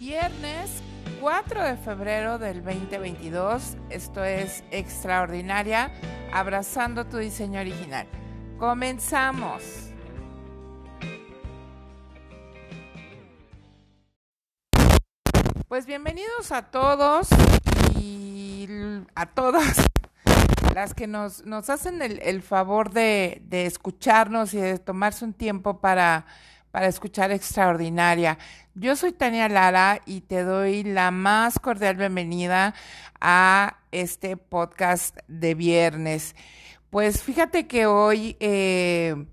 Viernes 4 de febrero del 2022. Esto es Extraordinaria, abrazando tu diseño original. Comenzamos. Pues bienvenidos a todos y a todas las que nos, nos hacen el, favor de, de, escucharnos y de tomarse un tiempo para, para escuchar Extraordinaria. Yo soy Tania Lara y te doy la más cordial bienvenida a este podcast de viernes. Pues fíjate que hoy, eh,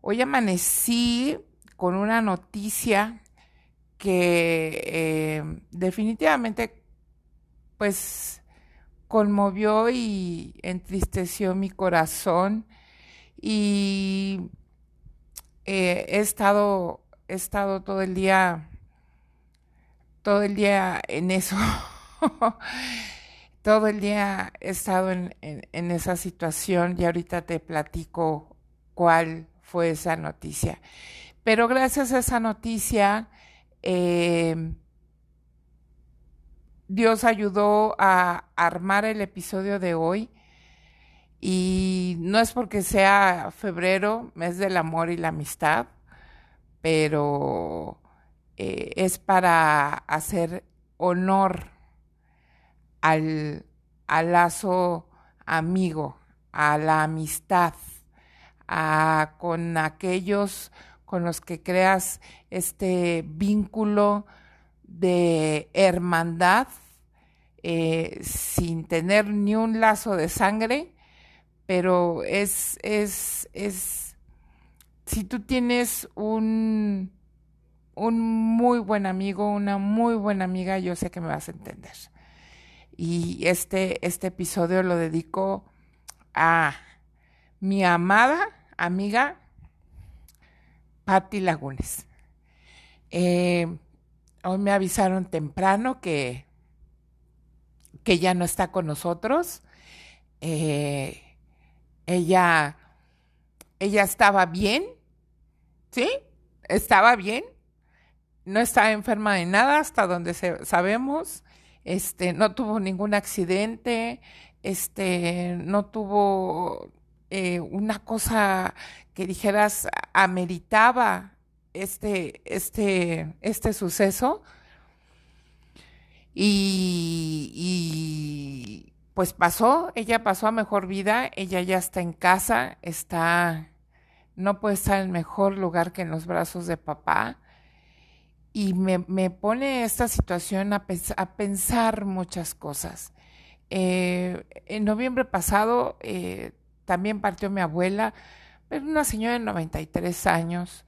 hoy amanecí con una noticia que eh, definitivamente pues conmovió y entristeció mi corazón y eh, he estado he estado todo el día todo el día en eso. todo el día he estado en, esa situación y ahorita te platico cuál fue esa noticia. Pero gracias a esa noticia, eh, Dios ayudó a armar el episodio de hoy. Y no es porque sea febrero, mes del amor y la amistad, pero eh, es para hacer honor al, lazo amigo, a la amistad, a, con aquellos con los que creas este vínculo de hermandad eh, sin tener ni un lazo de sangre, pero es, es, es, si tú tienes un, un muy buen amigo, una muy buena amiga, yo sé que me vas a entender. Y este, este episodio lo dedico a mi amada amiga Patti Lagunes. Eh, hoy me avisaron temprano que, que ya no está con nosotros. Eh, ella, ella estaba bien, ¿sí? Estaba bien, no está enferma de nada hasta donde sabemos, este, no tuvo ningún accidente, este, no tuvo eh, una cosa que dijeras ameritaba este, este, este suceso. Y, pues pasó, ella pasó a mejor vida, ella ya está en casa, está, no puede estar en mejor lugar que en los brazos de papá y me, me pone esta situación a, pensar muchas cosas. Eh, en noviembre pasado eh, también partió mi abuela, una señora de 93 años,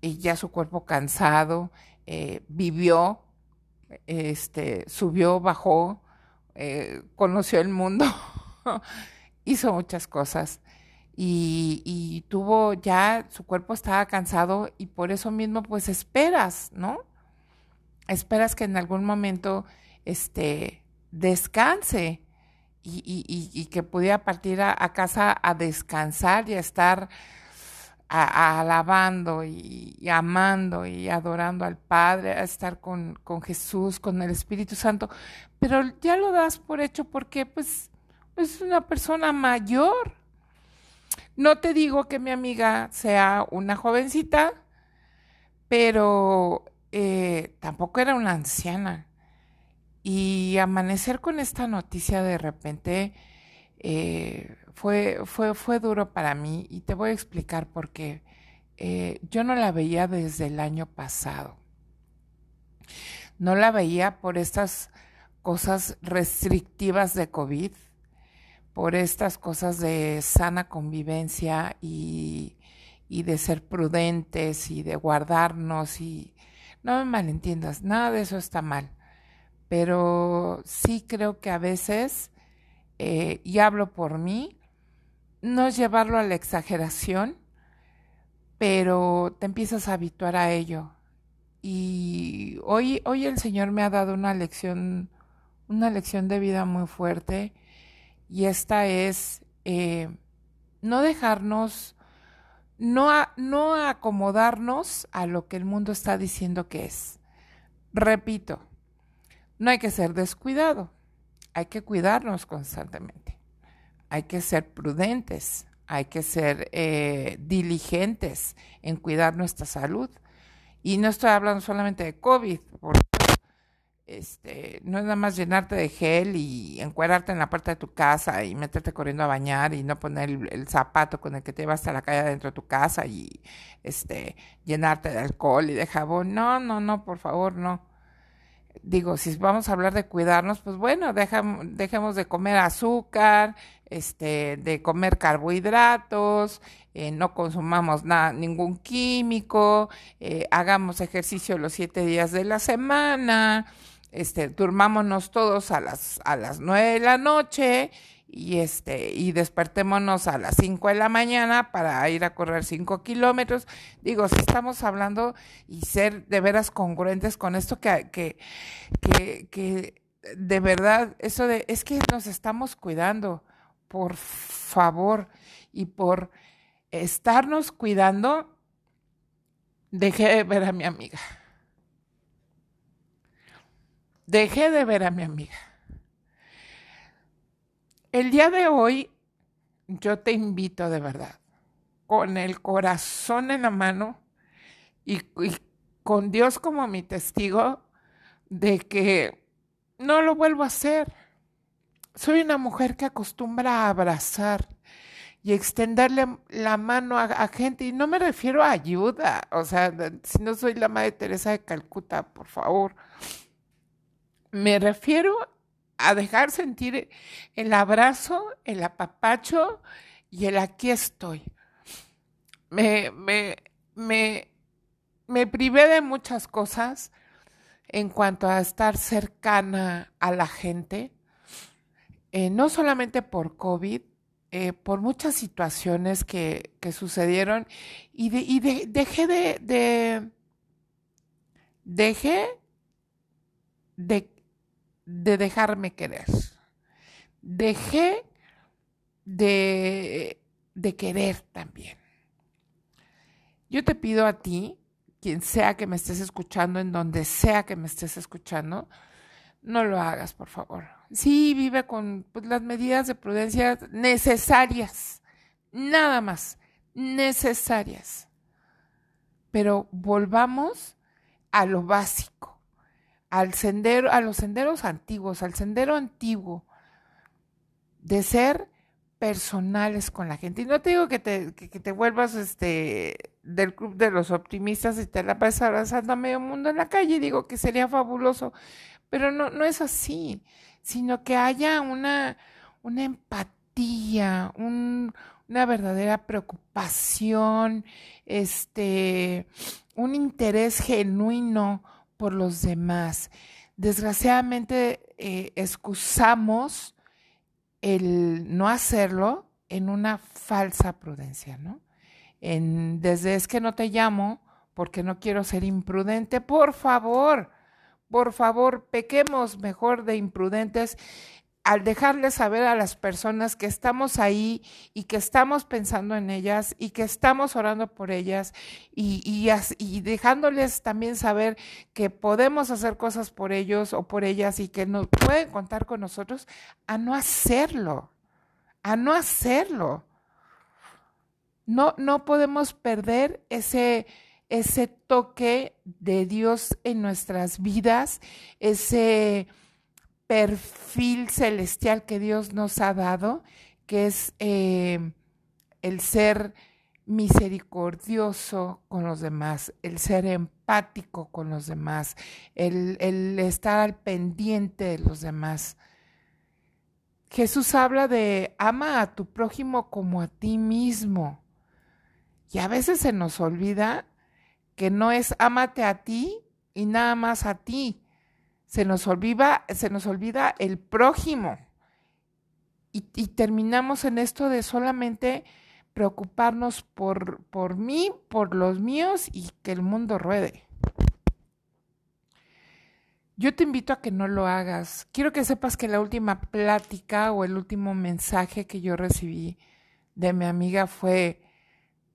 y ya su cuerpo cansado, eh, vivió, este, subió, bajó, conoció el mundo, hizo muchas cosas y, tuvo ya, su cuerpo estaba cansado y por eso mismo pues esperas, ¿no? Esperas que en algún momento este, descanse y, que pudiera partir a, casa a descansar y a estar alabando y, amando y adorando al Padre, a estar con, con Jesús, con el Espíritu Santo, pero ya lo das por hecho porque pues es una persona mayor no te digo que mi amiga sea una jovencita, pero eh, tampoco era una anciana. Y amanecer con esta noticia de repente eh, fue, fue, fue duro para mí y te voy a explicar por qué. Eh, yo no la veía desde el año pasado. No la veía por estas cosas restrictivas de COVID por estas cosas de sana convivencia y, de ser prudentes y de guardarnos y no me malentiendas, nada de eso está mal, pero sí creo que a veces, eh, y hablo por mí, no es llevarlo a la exageración, pero te empiezas a habituar a ello. Y hoy, hoy el Señor me ha dado una lección, una lección de vida muy fuerte y esta es eh, no dejarnos, no, no acomodarnos a lo que el mundo está diciendo que es, repito, no hay que ser descuidado, hay que cuidarnos constantemente, hay que ser prudentes, hay que ser eh, diligentes en cuidar nuestra salud. Y no estoy hablando solamente de COVID, porque este, no es nada más llenarte de gel y encuadrarte en la puerta de tu casa y meterte corriendo a bañar y no poner el, zapato con el que te llevas a la calle dentro de tu casa y este, llenarte de alcohol y de jabón. No, no, no, por favor, no. Digo, si vamos a hablar de cuidarnos, pues bueno, dejemos de comer azúcar, este, de comer carbohidratos, eh, no consumamos nada, ningún químico, eh, hagamos ejercicio los siete días de la semana, este, durmámonos todos a las, a las nueve de la noche y este, y despertémonos a las cinco de la mañana para ir a correr cinco kilómetros. Digo, si estamos hablando y ser de veras congruentes con esto que, que, que, que de verdad, eso de, es que nos estamos cuidando, por favor, y por estarnos cuidando, dejé de ver a mi amiga. Dejé de ver a mi amiga. El día de hoy yo te invito de verdad, con el corazón en la mano y, con Dios como mi testigo, de que no lo vuelvo a hacer. Soy una mujer que acostumbra a abrazar y extenderle la mano a, a, gente, y no me refiero a ayuda, o sea, si no soy la Madre Teresa de Calcuta, por favor me refiero a dejar sentir el abrazo, el apapacho y el aquí estoy. Me, me, me, me privé de muchas cosas en cuanto a estar cercana a la gente, eh, no solamente por COVID, eh, por muchas situaciones que, que sucedieron y, de, y de, dejé de, de, dejé de de dejarme querer. Dejé de, de querer también. Yo te pido a ti, quien sea que me estés escuchando, en donde sea que me estés escuchando, no lo hagas, por favor. Sí, vive con pues, las medidas de prudencia necesarias, nada más, necesarias. Pero volvamos a lo básico al sendero, a los senderos antiguos, al sendero antiguo, de ser personales con la gente. Y no te digo que te, que, te vuelvas este del club de los optimistas y te la pasas abrazando a medio mundo en la calle, digo que sería fabuloso, pero no, no es así, sino que haya una, una empatía, un, una verdadera preocupación, este, un interés genuino por los demás. Desgraciadamente, eh, excusamos el no hacerlo en una falsa prudencia, ¿no? En, desde es que no te llamo porque no quiero ser imprudente, por favor, por favor, pequemos mejor de imprudentes al dejarles saber a las personas que estamos ahí y que estamos pensando en ellas y que estamos orando por ellas y, y, dejándoles también saber que podemos hacer cosas por ellos o por ellas y que no pueden contar con nosotros, a no hacerlo, a no hacerlo. No, no podemos perder ese, ese toque de Dios en nuestras vidas, ese perfil celestial que Dios nos ha dado, que es eh, el ser misericordioso con los demás, el ser empático con los demás, el, estar al pendiente de los demás. Jesús habla de ama a tu prójimo como a ti mismo. Y a veces se nos olvida que no es ámate a ti y nada más a ti, se nos olvida, se nos olvida el prójimo. Y, terminamos en esto de solamente preocuparnos por, por mí, por los míos y que el mundo ruede. Yo te invito a que no lo hagas. Quiero que sepas que la última plática o el último mensaje que yo recibí de mi amiga fue,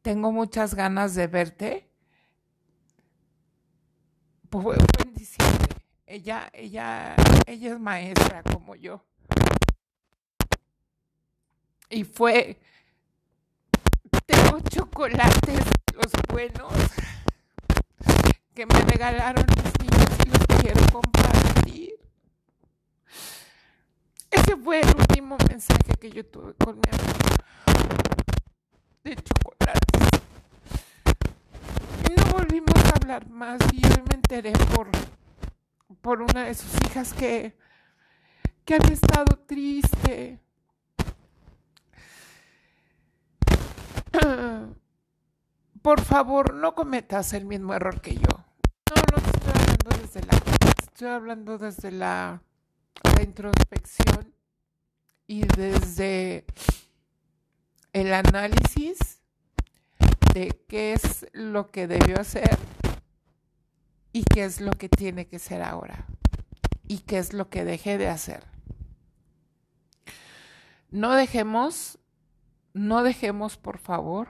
tengo muchas ganas de verte. Ella, ella, ella es maestra como yo. Y fue, tengo chocolates, los buenos, que me regalaron mis niños y los quiero compartir. Ese fue el último mensaje que yo tuve con mi amigo de chocolates. Y no volvimos a hablar más y hoy me enteré por, por una de sus hijas que, que había estado triste. Por favor, no cometas el mismo error que yo. No, no estoy hablando desde la estoy hablando desde la, la introspección y desde el análisis de qué es lo que debió hacer y qué es lo que tiene que ser ahora y qué es lo que dejé de hacer. No dejemos, no dejemos por favor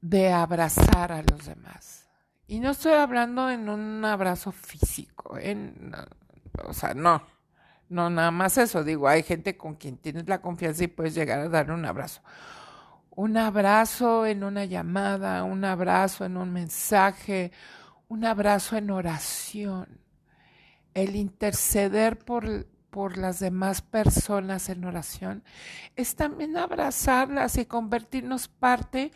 de abrazar a los demás. Y no estoy hablando en un abrazo físico, en, o sea, no, no, nada más eso, digo, hay gente con quien tienes la confianza y puedes llegar a dar un abrazo. Un abrazo en una llamada, un abrazo en un mensaje, un abrazo en oración. El interceder por, por las demás personas en oración es también abrazarlas y convertirnos parte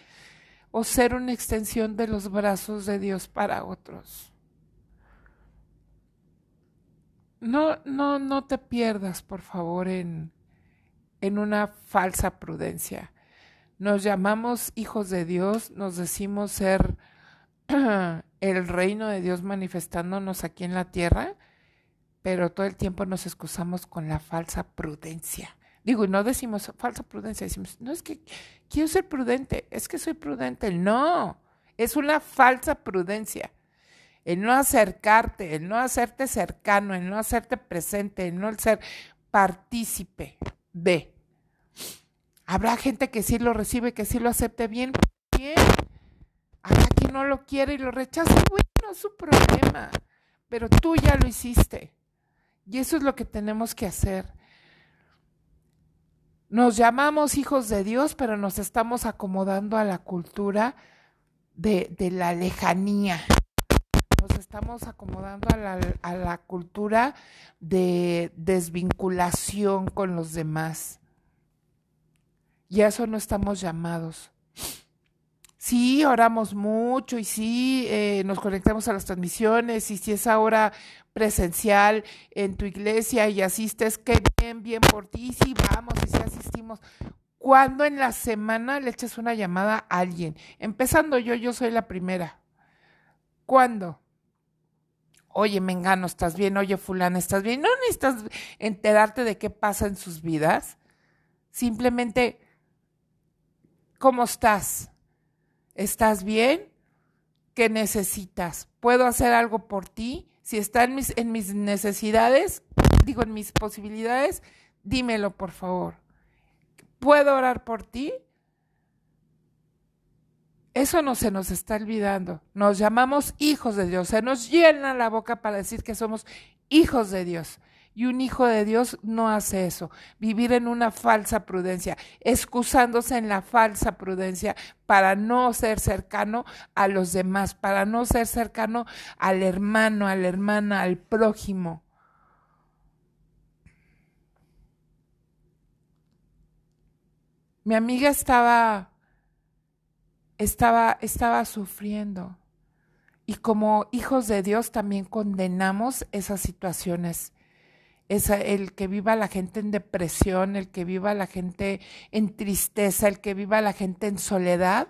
o ser una extensión de los brazos de Dios para otros. No, no, no te pierdas, por favor, en, en una falsa prudencia. Nos llamamos hijos de Dios, nos decimos ser el reino de Dios manifestándonos aquí en la tierra, pero todo el tiempo nos excusamos con la falsa prudencia. Digo, no decimos falsa prudencia, decimos, no es que quiero ser prudente, es que soy prudente. No, es una falsa prudencia. El no acercarte, el no hacerte cercano, el no hacerte presente, el no ser partícipe de. Habrá gente que sí lo recibe, que sí lo acepte bien, bien. Habrá quien no lo quiere y lo rechaza, bueno, es su problema. Pero tú ya lo hiciste. Y eso es lo que tenemos que hacer nos llamamos hijos de Dios, pero nos estamos acomodando a la cultura de, la lejanía. Nos estamos acomodando a la, a la cultura de desvinculación con los demás. Y a eso no estamos llamados. Sí, oramos mucho y sí, eh, nos conectamos a las transmisiones y si es ahora presencial en tu iglesia y asistes, qué bien, bien por ti, sí, vamos y sí asistimos. ¿Cuándo en la semana le echas una llamada a alguien? Empezando yo, yo soy la primera. ¿Cuándo? Oye, Mengano, ¿estás bien? Oye, fulana, ¿estás bien? No necesitas enterarte de qué pasa en sus vidas. Simplemente, ¿cómo estás? ¿Estás bien? ¿Qué necesitas? ¿Puedo hacer algo por ti? Si está en mis, necesidades, digo, en mis posibilidades, dímelo, por favor. ¿Puedo orar por ti? Eso no se nos está olvidando. Nos llamamos hijos de Dios. Se nos llena la boca para decir que somos hijos de Dios. Y un hijo de Dios no hace eso, vivir en una falsa prudencia, excusándose en la falsa prudencia para no ser cercano a los demás, para no ser cercano al hermano, a la hermana, al prójimo. Mi amiga estaba estaba estaba sufriendo. Y como hijos de Dios también condenamos esas situaciones es el que viva la gente en depresión, el que viva la gente en tristeza, el que viva la gente en soledad.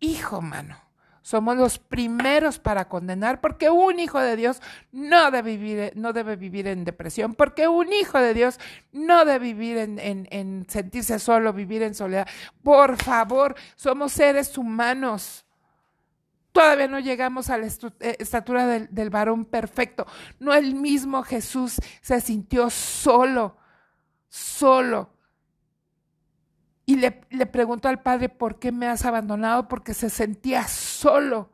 Hijo, mano, somos los primeros para condenar porque un hijo de Dios no debe vivir, no debe vivir en depresión, porque un hijo de Dios no debe vivir en, en sentirse solo, vivir en soledad. Por favor, somos seres humanos. Todavía no llegamos a la eh, estatura del, varón perfecto. No el mismo Jesús se sintió solo, solo. Y le, le preguntó al Padre, ¿por qué me has abandonado? Porque se sentía solo.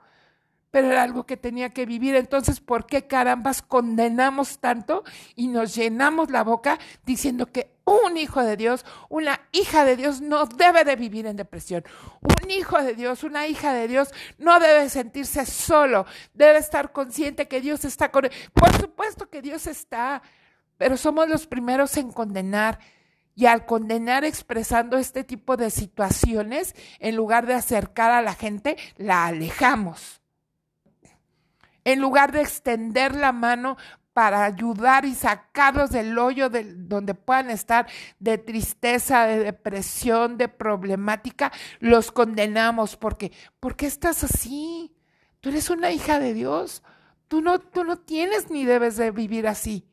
Pero era algo que tenía que vivir. Entonces, ¿por qué carambas condenamos tanto y nos llenamos la boca diciendo que un hijo de Dios, una hija de Dios no debe de vivir en depresión? Un hijo de Dios, una hija de Dios no debe sentirse solo, debe estar consciente que Dios está con él. Por supuesto que Dios está, pero somos los primeros en condenar. Y al condenar expresando este tipo de situaciones, en lugar de acercar a la gente, la alejamos. En lugar de extender la mano para ayudar y sacarlos del hoyo de donde puedan estar de tristeza, de depresión, de problemática, los condenamos porque ¿por qué estás así? Tú eres una hija de Dios. Tú no, tú no tienes ni debes de vivir así.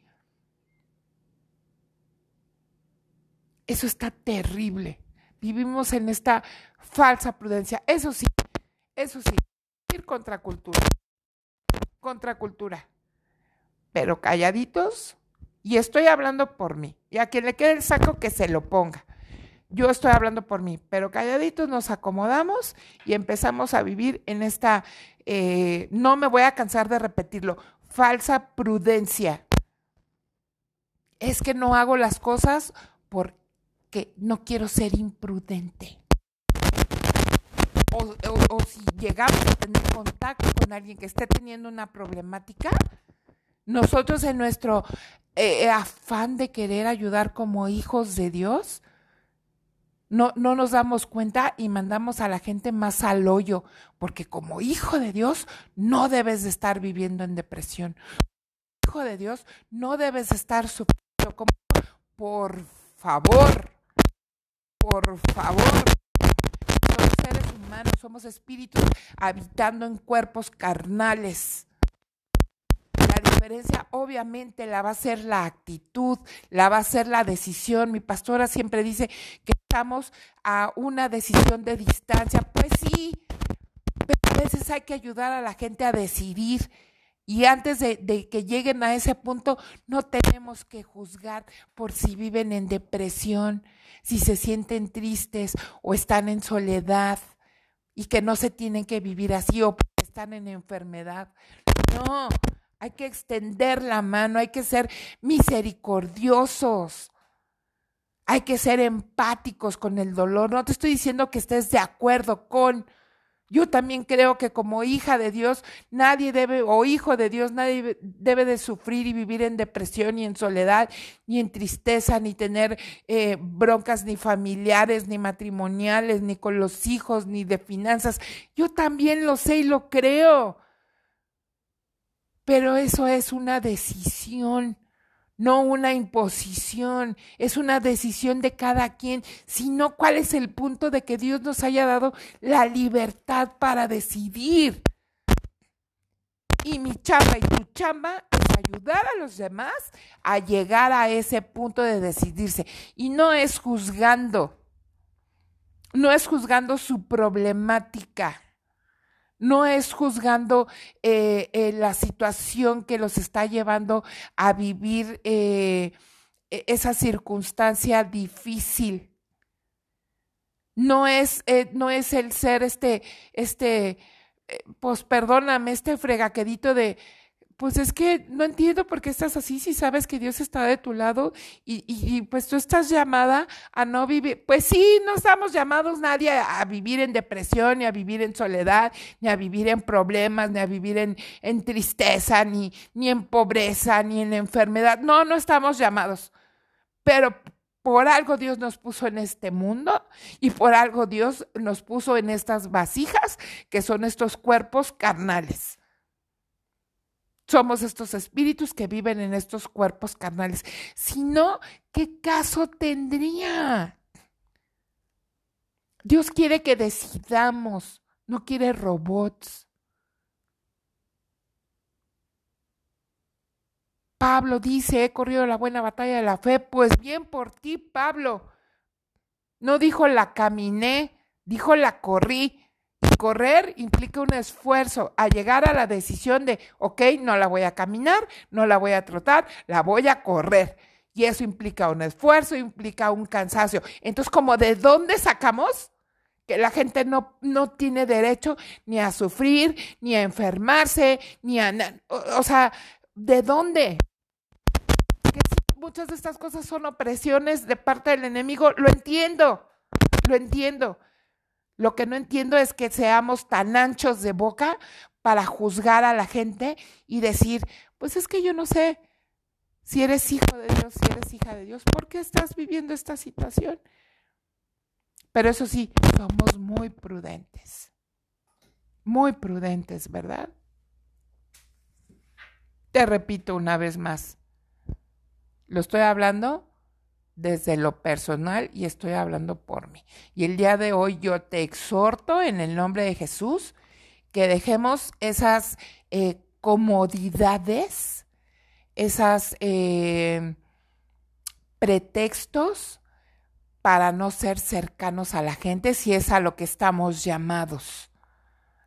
Eso está terrible. Vivimos en esta falsa prudencia. Eso sí, eso sí, ir contra cultura. Contra cultura. Pero calladitos, y estoy hablando por mí. Y a quien le quede el saco, que se lo ponga. Yo estoy hablando por mí, pero calladitos nos acomodamos y empezamos a vivir en esta, eh, no me voy a cansar de repetirlo, falsa prudencia. Es que no hago las cosas por que no quiero ser imprudente. O, si llegamos a tener contacto con alguien que esté teniendo una problemática, nosotros en nuestro eh, afán de querer ayudar como hijos de Dios, no, no nos damos cuenta y mandamos a la gente más al hoyo, porque como hijo de Dios no debes de estar viviendo en depresión. Hijo de Dios no debes de estar sufriendo. Como, por favor, por favor. Humanos, somos espíritus habitando en cuerpos carnales. La diferencia obviamente la va a ser la actitud, la va a ser la decisión. Mi pastora siempre dice que estamos a una decisión de distancia. Pues sí, pero a veces hay que ayudar a la gente a decidir y antes de, que lleguen a ese punto, no tenemos que juzgar por si viven en depresión, si se sienten tristes o están en soledad y que no se tienen que vivir así o están en enfermedad. No, hay que extender la mano, hay que ser misericordiosos. Hay que ser empáticos con el dolor. No te estoy diciendo que estés de acuerdo con, yo también creo que como hija de Dios, nadie debe, o hijo de Dios, nadie debe de sufrir y vivir en depresión, ni en soledad, ni en tristeza, ni tener eh, broncas ni familiares, ni matrimoniales, ni con los hijos, ni de finanzas. Yo también lo sé y lo creo. Pero eso es una decisión no una imposición, es una decisión de cada quien, sino cuál es el punto de que Dios nos haya dado la libertad para decidir. Y mi chamba y tu chamba es ayudar a los demás a llegar a ese punto de decidirse. Y no es juzgando, no es juzgando su problemática no es juzgando eh, eh, la situación que los está llevando a vivir eh, e, esa circunstancia difícil. No es, no es el ser este, este, pues perdóname, este fregaquedito de, pues es que no entiendo por qué estás así si sabes que Dios está de tu lado y, y, pues tú estás llamada a no vivir. Pues sí, no estamos llamados nadie a, vivir en depresión, ni a vivir en soledad, ni a vivir en problemas, ni a vivir en, en tristeza, ni, ni en pobreza, ni en enfermedad. No, no estamos llamados. Pero por algo Dios nos puso en este mundo y por algo Dios nos puso en estas vasijas que son estos cuerpos carnales. Somos estos espíritus que viven en estos cuerpos carnales. Si no, ¿qué caso tendría? Dios quiere que decidamos, no quiere robots. Pablo dice, he corrido la buena batalla de la fe, pues bien por ti, Pablo. No dijo la caminé, dijo la corrí. Correr implica un esfuerzo a llegar a la decisión de, ok, no la voy a caminar, no la voy a trotar, la voy a correr. Y eso implica un esfuerzo, implica un cansancio. Entonces, como de dónde sacamos que la gente no, no tiene derecho ni a sufrir, ni a enfermarse, ni a... O, sea, ¿de dónde? Muchas de estas cosas son opresiones de parte del enemigo, lo entiendo, lo entiendo. Lo que no entiendo es que seamos tan anchos de boca para juzgar a la gente y decir, pues es que yo no sé si eres hijo de Dios, si eres hija de Dios, ¿por qué estás viviendo esta situación? Pero eso sí, somos muy prudentes. Muy prudentes, ¿verdad? Te repito una vez más. Lo estoy hablando desde lo personal y estoy hablando por mí. Y el día de hoy yo te exhorto en el nombre de Jesús que dejemos esas eh, comodidades, esas eh, pretextos para no ser cercanos a la gente si es a lo que estamos llamados,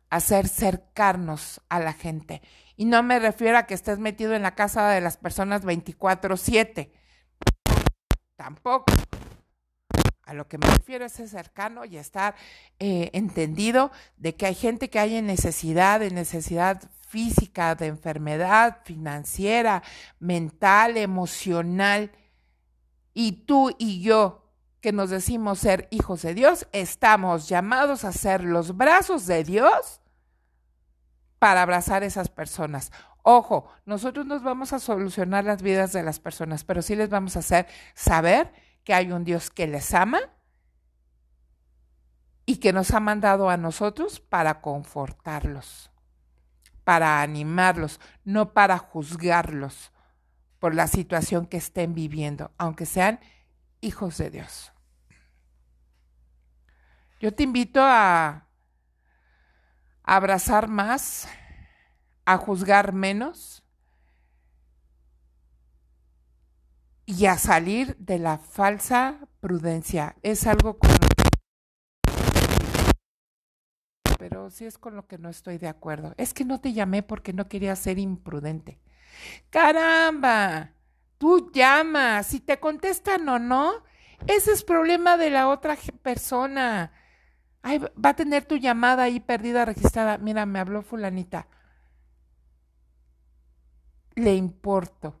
a ser cercanos a la gente. Y no me refiero a que estés metido en la casa de las personas 24/7, tampoco. A lo que me refiero es ser cercano y estar eh, entendido de que hay gente que hay en necesidad, de necesidad física, de enfermedad financiera, mental, emocional. Y tú y yo que nos decimos ser hijos de Dios, estamos llamados a ser los brazos de Dios para abrazar a esas personas. Ojo, nosotros nos vamos a solucionar las vidas de las personas, pero sí les vamos a hacer saber que hay un Dios que les ama y que nos ha mandado a nosotros para confortarlos, para animarlos, no para juzgarlos por la situación que estén viviendo, aunque sean hijos de Dios. Yo te invito a abrazar más, a juzgar menos y a salir de la falsa prudencia. Es algo con lo que... Pero sí es con lo que no estoy de acuerdo. Es que no te llamé porque no quería ser imprudente. Caramba, tú llamas, si te contestan o no, ese es problema de la otra persona. Ay, va a tener tu llamada ahí perdida, registrada. Mira, me habló fulanita. Le importo.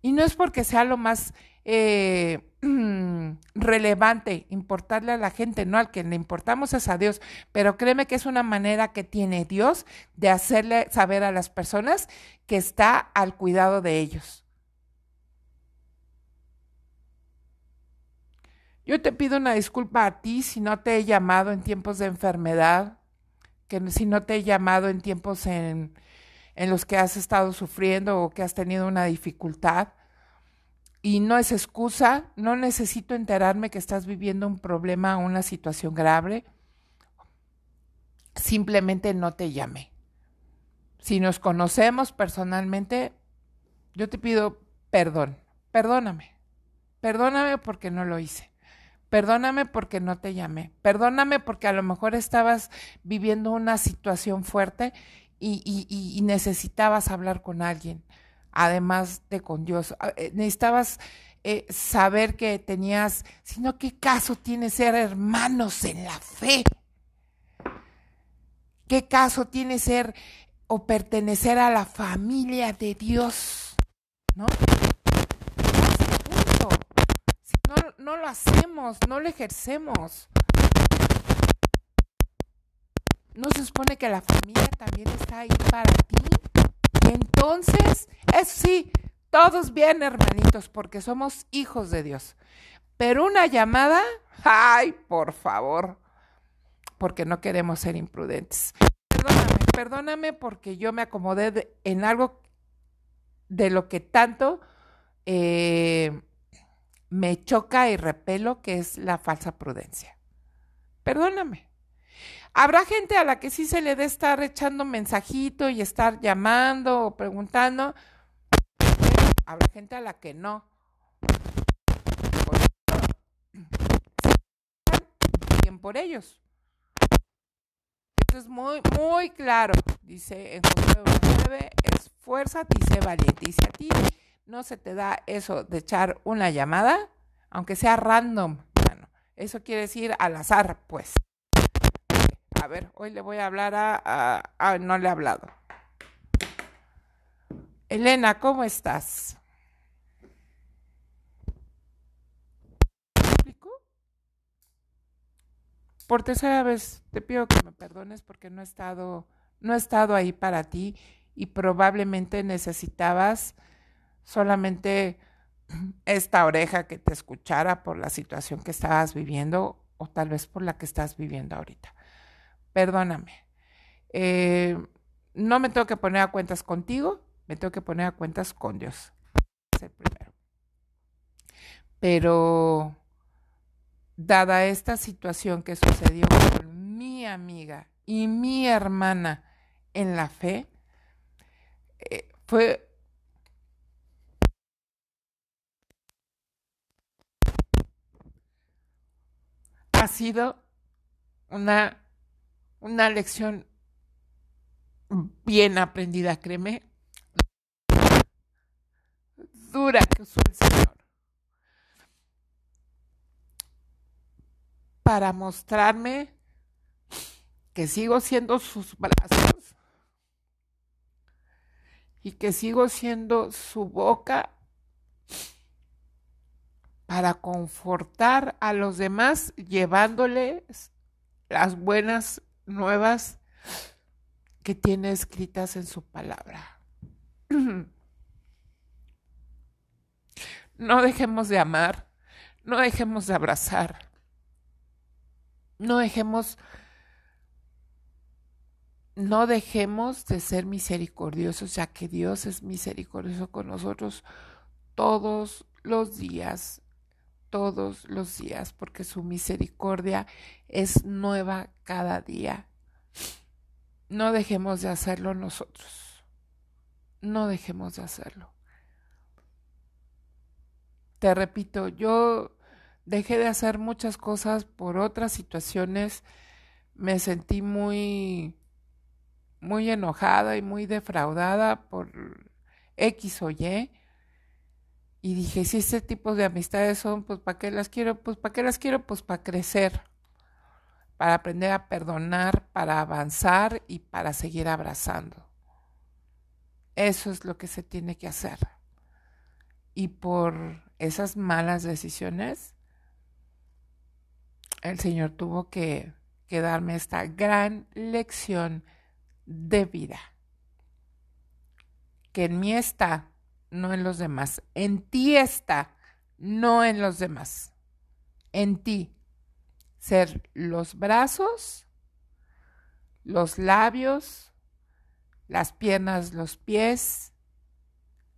Y no es porque sea lo más eh, relevante importarle a la gente, no, al que le importamos es a Dios, pero créeme que es una manera que tiene Dios de hacerle saber a las personas que está al cuidado de ellos. Yo te pido una disculpa a ti si no te he llamado en tiempos de enfermedad, que si no te he llamado en tiempos en, en los que has estado sufriendo o que has tenido una dificultad. Y no es excusa, no necesito enterarme que estás viviendo un problema o una situación grave. Simplemente no te llamé. Si nos conocemos personalmente, yo te pido perdón, perdóname, perdóname porque no lo hice. Perdóname porque no te llamé. Perdóname porque a lo mejor estabas viviendo una situación fuerte y, necesitabas hablar con alguien, además de con Dios. Ah, eh, necesitabas eh, saber que tenías, sino qué caso tiene ser hermanos en la fe. ¿Qué caso tiene ser o pertenecer a la familia de Dios? ¿No? no lo hacemos, no lo ejercemos. ¿No se supone que la familia también está ahí para ti? Entonces, eso sí, todos bien, hermanitos, porque somos hijos de Dios. Pero una llamada, ay, por favor, porque no queremos ser imprudentes. Perdóname, perdóname porque yo me acomodé en algo de lo que tanto eh, me choca y repelo que es la falsa prudencia. Perdóname. Habrá gente a la que sí se le dé estar echando mensajito y estar llamando o preguntando. Habrá gente a la que no. Bien por ellos. Esto es muy, muy claro. Dice en Josué 9, esfuérzate y sé valiente. Dice a ti no se te da eso de echar una llamada, aunque sea random. Bueno, Eso quiere decir al azar, pues. Ver, hoy le voy a hablar a, a, no le he hablado. Elena, ¿cómo estás? Por tercera vez te pido que me perdones porque no he estado, no he estado ahí para ti y probablemente necesitabas solamente esta oreja que te escuchara por la situación que estabas viviendo o tal vez por la que estás viviendo ahorita. Perdóname. Eh, no me tengo que poner a cuentas contigo, me tengo que poner a cuentas con Dios. Es el primero. Pero dada esta situación que sucedió con mi amiga y mi hermana en la fe, eh, fue ha sido una, una lección bien aprendida, créeme, dura que usó el Señor para mostrarme que sigo siendo sus brazos y que sigo siendo su boca para confortar a los demás llevándoles las buenas nuevas que tiene escritas en su palabra. No dejemos de amar, no dejemos de abrazar, no dejemos no dejemos de ser misericordiosos, ya que Dios es misericordioso con nosotros todos los días todos los días, porque su misericordia es nueva cada día. No dejemos de hacerlo nosotros. No dejemos de hacerlo. Te repito, yo dejé de hacer muchas cosas por otras situaciones. Me sentí muy muy enojada y muy defraudada por X o Y y dije, si este tipo de amistades son, pues ¿para qué las quiero? Pues ¿para qué las quiero? Pues para crecer, para aprender a perdonar, para avanzar y para seguir abrazando. Eso es lo que se tiene que hacer. Y por esas malas decisiones, el Señor tuvo que, que darme esta gran lección de vida. Que en mí está no en los demás. En ti está, no en los demás. En ti. Ser los brazos, los labios, las piernas, los pies,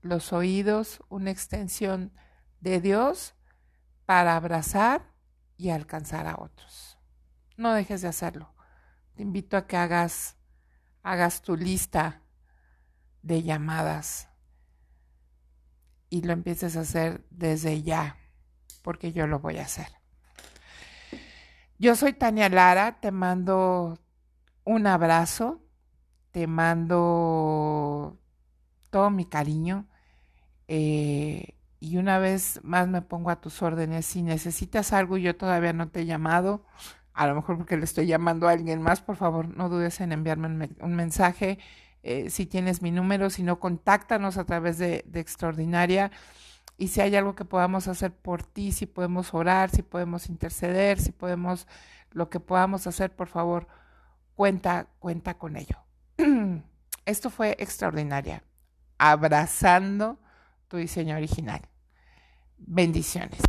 los oídos, una extensión de Dios para abrazar y alcanzar a otros. No dejes de hacerlo. Te invito a que hagas hagas tu lista de llamadas y lo empieces a hacer desde ya, porque yo lo voy a hacer. Yo soy Tania Lara, te mando un abrazo, te mando todo mi cariño eh, y una vez más me pongo a tus órdenes. Si necesitas algo y yo todavía no te he llamado, a lo mejor porque le estoy llamando a alguien más, por favor no dudes en enviarme un mensaje eh, si tienes mi número, si no, contáctanos a través de, de Extraordinaria. Y si hay algo que podamos hacer por ti, si podemos orar, si podemos interceder, si podemos, lo que podamos hacer, por favor, cuenta, cuenta con ello. Esto fue extraordinaria. Abrazando tu diseño original. Bendiciones.